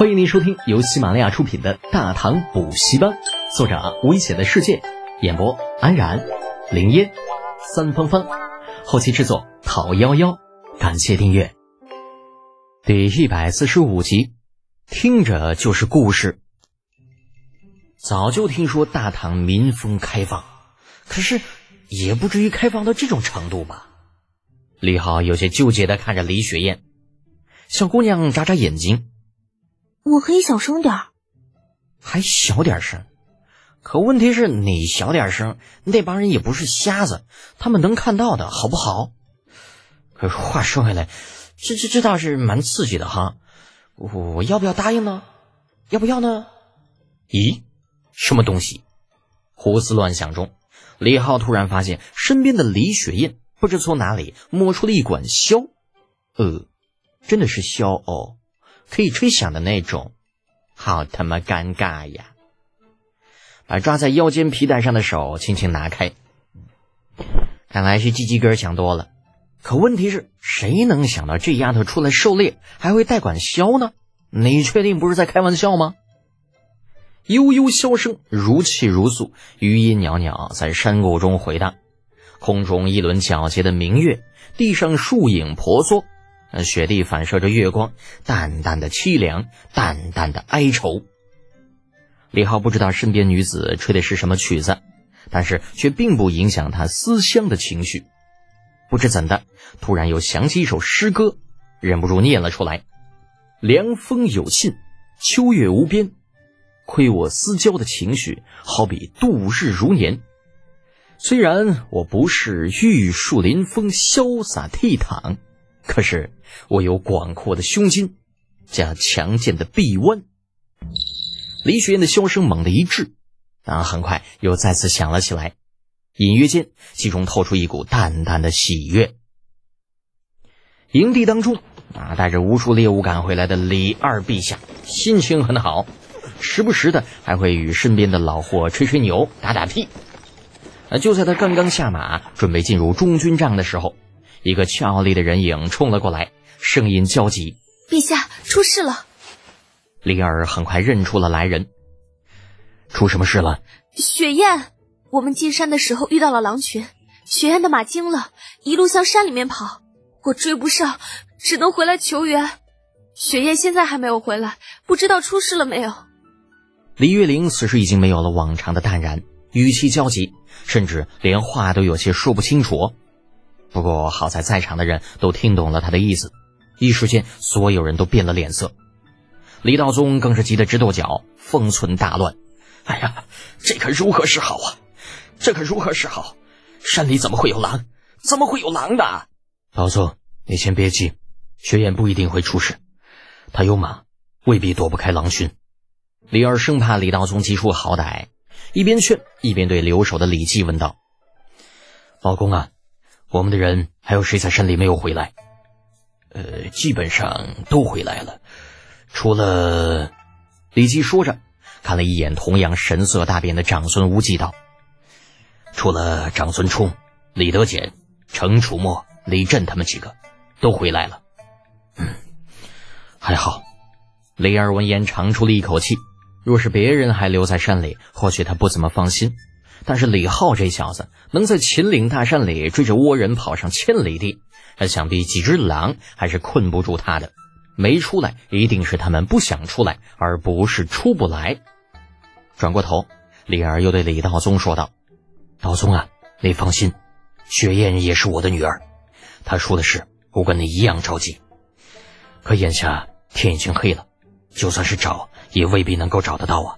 欢迎您收听由喜马拉雅出品的《大唐补习班》，作者危险的世界，演播安然、林烟、三芳芳，后期制作讨幺幺，感谢订阅。第一百四十五集，听着就是故事。早就听说大唐民风开放，可是也不至于开放到这种程度吧？李浩有些纠结的看着李雪燕，小姑娘眨眨眼睛。我可以小声点儿，还小点声。可问题是你小点声，那帮人也不是瞎子，他们能看到的，好不好？可是话说回来，这这这倒是蛮刺激的哈。我我要不要答应呢？要不要呢？咦，什么东西？胡思乱想中，李浩突然发现身边的李雪燕不知从哪里摸出了一管箫。呃，真的是箫哦。可以吹响的那种，好他妈尴尬呀！把抓在腰间皮带上的手轻轻拿开，看来是鸡鸡哥想多了。可问题是，谁能想到这丫头出来狩猎还会带管箫呢？你确定不是在开玩笑吗？悠悠箫声如泣如诉，余音袅袅在山谷中回荡。空中一轮皎洁的明月，地上树影婆娑。雪地反射着月光，淡淡的凄凉，淡淡的哀愁。李浩不知道身边女子吹的是什么曲子，但是却并不影响他思乡的情绪。不知怎的，突然又想起一首诗歌，忍不住念了出来：“凉风有信，秋月无边，亏我思交的情绪，好比度日如年。虽然我不是玉树临风、潇洒倜傥。”可是我有广阔的胸襟，加强健的臂弯。李雪燕的箫声猛地一滞，但很快又再次响了起来。隐约间，其中透出一股淡淡的喜悦。营地当中，啊，带着无数猎物赶回来的李二陛下心情很好，时不时的还会与身边的老货吹吹牛、打打屁。啊，就在他刚刚下马，准备进入中军帐的时候。一个俏丽的人影冲了过来，声音焦急：“陛下，出事了！”李儿很快认出了来人。出什么事了？雪雁，我们进山的时候遇到了狼群，雪雁的马惊了，一路向山里面跑，我追不上，只能回来求援。雪雁现在还没有回来，不知道出事了没有。李月玲此时已经没有了往常的淡然，语气焦急，甚至连话都有些说不清楚。不过好在在场的人都听懂了他的意思，一时间所有人都变了脸色，李道宗更是急得直跺脚，方寸大乱。哎呀，这可如何是好啊？这可如何是好？山里怎么会有狼？怎么会有狼的？老宗，你先别急，雪雁不一定会出事，他有马，未必躲不开狼群。李二生怕李道宗急出好歹，一边劝一边对留守的李记问道：“老公啊。”我们的人还有谁在山里没有回来？呃，基本上都回来了，除了李记说着，看了一眼同样神色大变的长孙无忌道：“除了长孙冲、李德俭、程楚墨、李振他们几个，都回来了。”嗯，还好。雷二闻言长出了一口气，若是别人还留在山里，或许他不怎么放心。但是李浩这小子能在秦岭大山里追着倭人跑上千里地，那想必几只狼还是困不住他的。没出来，一定是他们不想出来，而不是出不来。转过头，李二又对李道宗说道：“道宗啊，你放心，雪雁也是我的女儿。她说的事，我跟你一样着急。可眼下天已经黑了，就算是找，也未必能够找得到啊。”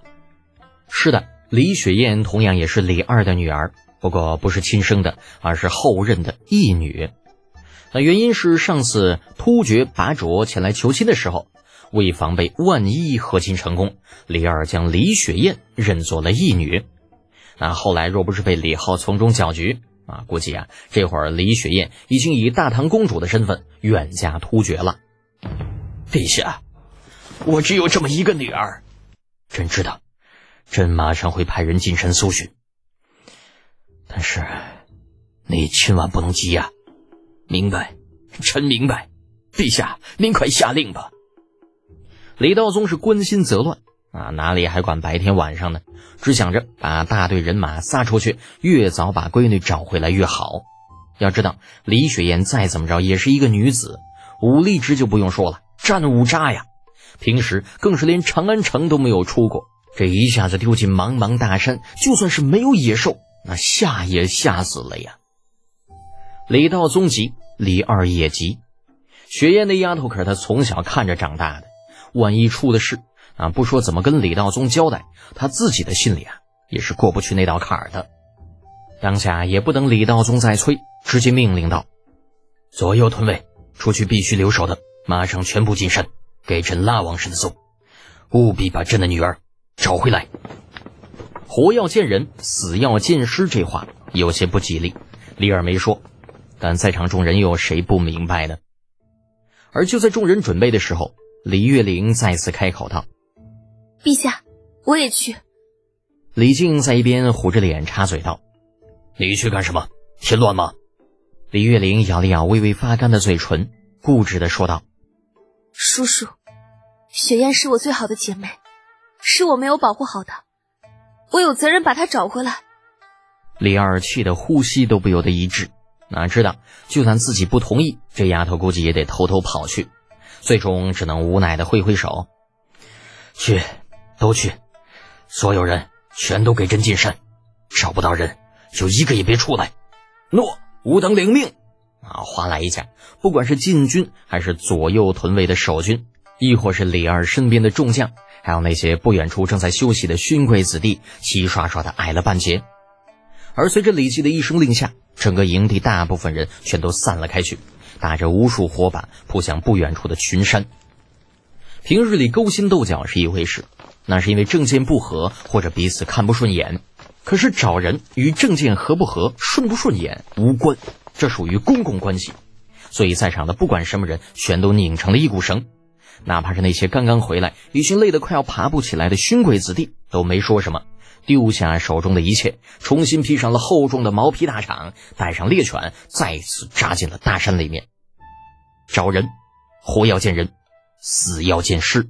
是的。李雪燕同样也是李二的女儿，不过不是亲生的，而是后任的义女。那原因是上次突厥拔卓前来求亲的时候，为防备万一和亲成功，李二将李雪燕认作了义女。那后来若不是被李浩从中搅局啊，估计啊这会儿李雪燕已经以大唐公主的身份远嫁突厥了。陛下，我只有这么一个女儿，朕知道。朕马上会派人进山搜寻，但是你千万不能急呀！明白，臣明白。陛下，您快下令吧。李道宗是关心则乱啊，哪里还管白天晚上呢？只想着把大队人马撒出去，越早把闺女找回来越好。要知道，李雪燕再怎么着也是一个女子，武力值就不用说了，战五渣呀。平时更是连长安城都没有出过，这一下子丢进茫茫大山，就算是没有野兽，那吓也吓死了呀。李道宗急，李二也急。雪燕那丫头可是他从小看着长大的，万一出了事啊，不说怎么跟李道宗交代，他自己的心里啊也是过不去那道坎儿的。当下也不等李道宗再催，直接命令道：“左右屯卫，出去必须留守的，马上全部进山，给朕拉王氏的奏，务必把朕的女儿找回来。活要见人，死要见尸，这话有些不吉利。李二没说，但在场众人又有谁不明白呢？而就在众人准备的时候，李月玲再次开口道：“陛下，我也去。”李靖在一边虎着脸插嘴道。你去干什么？添乱吗？李月玲咬了咬微微发干的嘴唇，固执的说道：“叔叔，雪燕是我最好的姐妹，是我没有保护好的，我有责任把她找回来。”李二气得呼吸都不由得一滞，哪知道就算自己不同意，这丫头估计也得偷偷跑去，最终只能无奈的挥挥手：“去，都去，所有人全都给朕进山，找不到人。”就一个也别出来！诺，吾等领命。啊，哗啦一下，不管是禁军，还是左右屯卫的守军，亦或是李二身边的众将，还有那些不远处正在休息的勋贵子弟，齐刷刷的矮了半截。而随着李记的一声令下，整个营地大部分人全都散了开去，打着无数火把扑向不远处的群山。平日里勾心斗角是一回事，那是因为政见不合或者彼此看不顺眼。可是找人与政见合不合、顺不顺眼无关，这属于公共关系，所以在场的不管什么人，全都拧成了一股绳。哪怕是那些刚刚回来、已经累得快要爬不起来的勋贵子弟，都没说什么，丢下手中的一切，重新披上了厚重的毛皮大氅，带上猎犬，再次扎进了大山里面。找人，活要见人，死要见尸。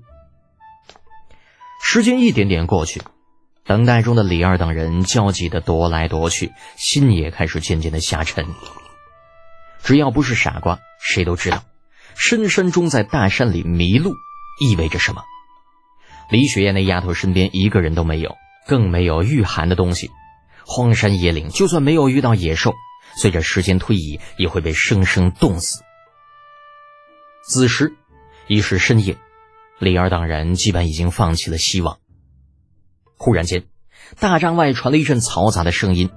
时间一点点过去。等待中的李二等人焦急的踱来踱去，心也开始渐渐的下沉。只要不是傻瓜，谁都知道，深山中在大山里迷路意味着什么。李雪燕那丫头身边一个人都没有，更没有御寒的东西。荒山野岭，就算没有遇到野兽，随着时间推移，也会被生生冻死。此时已是深夜，李二等人基本已经放弃了希望。忽然间，大帐外传来一阵嘈杂的声音。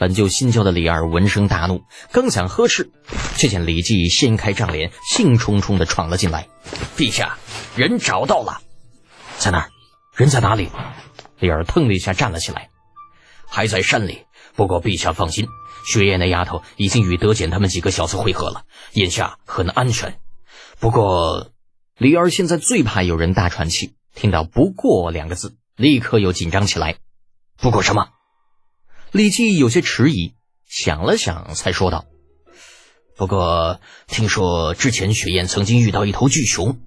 本就心焦的李二闻声大怒，刚想呵斥，却见李记掀开帐帘，兴冲冲地闯了进来。陛下，人找到了，在那儿。人在哪里？李二腾的一下站了起来，还在山里。不过陛下放心，雪雁那丫头已经与德简他们几个小子会合了，眼下很安全。不过，李二现在最怕有人大喘气，听到“不过”两个字。立刻又紧张起来。不过什么？李记有些迟疑，想了想，才说道：“不过听说之前雪雁曾经遇到一头巨熊，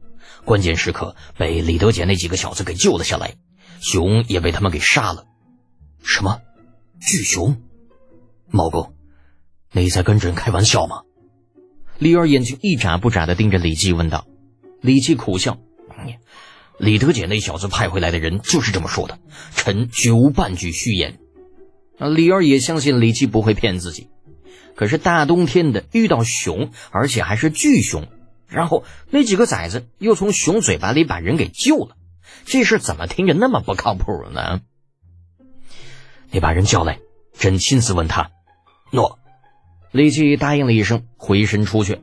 关键时刻被李德简那几个小子给救了下来，熊也被他们给杀了。什么？巨熊？毛公，你在跟朕开玩笑吗？”李二眼睛一眨不眨的盯着李记，问道。李记苦笑。李德简那小子派回来的人就是这么说的，臣绝无半句虚言。李二也相信李记不会骗自己。可是大冬天的遇到熊，而且还是巨熊，然后那几个崽子又从熊嘴巴里把人给救了，这事怎么听着那么不靠谱呢？你把人叫来，朕亲自问他。诺。李记答应了一声，回身出去。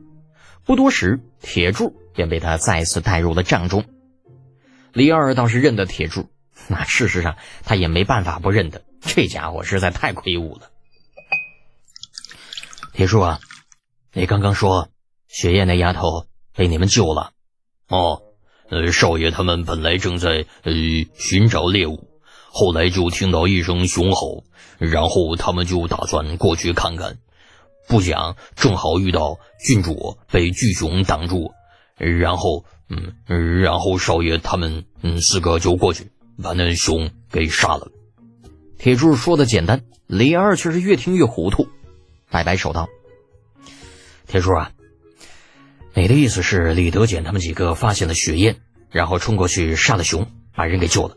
不多时，铁柱便被他再次带入了帐中。李二倒是认得铁柱，那事实上他也没办法不认得，这家伙实在太魁梧了。铁柱啊，你刚刚说雪雁那丫头被你们救了？哦，呃，少爷他们本来正在呃寻找猎物，后来就听到一声熊吼，然后他们就打算过去看看，不想正好遇到郡主被巨熊挡住。然后，嗯，然后少爷他们，嗯，四个就过去把那熊给杀了。铁柱说的简单，李二却是越听越糊涂，摆摆手道：“铁柱啊，你的意思是李德简他们几个发现了血燕，然后冲过去杀了熊，把人给救了，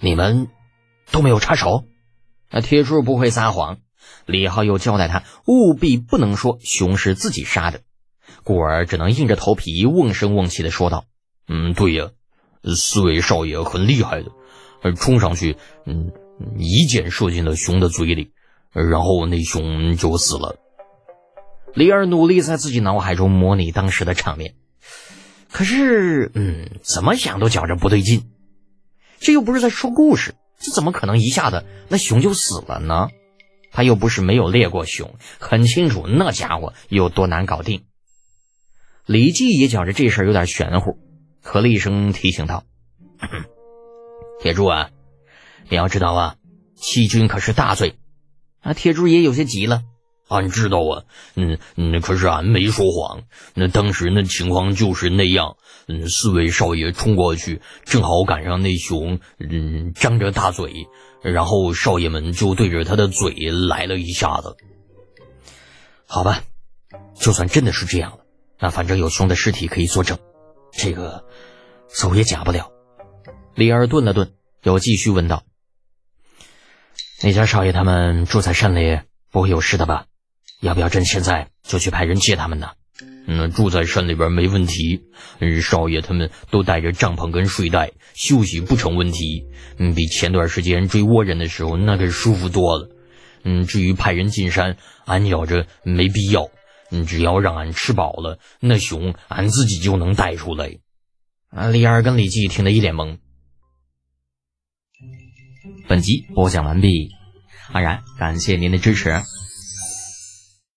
你们都没有插手？”那铁柱不会撒谎，李浩又交代他务必不能说熊是自己杀的。故而只能硬着头皮瓮声瓮气的说道：“嗯，对呀，四位少爷很厉害的，冲上去，嗯，一箭射进了熊的嘴里，然后那熊就死了。”李二努力在自己脑海中模拟当时的场面，可是，嗯，怎么想都觉着不对劲。这又不是在说故事，这怎么可能一下子那熊就死了呢？他又不是没有猎过熊，很清楚那家伙有多难搞定。李记也觉着这事儿有点玄乎，咳了一声提醒道：“铁柱啊，你要知道啊，欺君可是大罪。”啊，铁柱也有些急了：“俺知道啊，嗯嗯，可是俺没说谎。那当时那情况就是那样。嗯，四位少爷冲过去，正好赶上那熊，嗯，张着大嘴，然后少爷们就对着他的嘴来了一下子。好吧，就算真的是这样了。”那反正有熊的尸体可以作证，这个走也假不了。李二顿了顿，又继续问道：“那家少爷他们住在山里，不会有事的吧？要不要朕现在就去派人接他们呢？”“嗯，住在山里边没问题。嗯，少爷他们都带着帐篷跟睡袋，休息不成问题。嗯，比前段时间追倭人的时候那可舒服多了。嗯，至于派人进山，俺觉着没必要。”你只要让俺吃饱了，那熊俺自己就能带出来。啊，李二跟李记听得一脸懵。本集播讲完毕，安然感谢您的支持。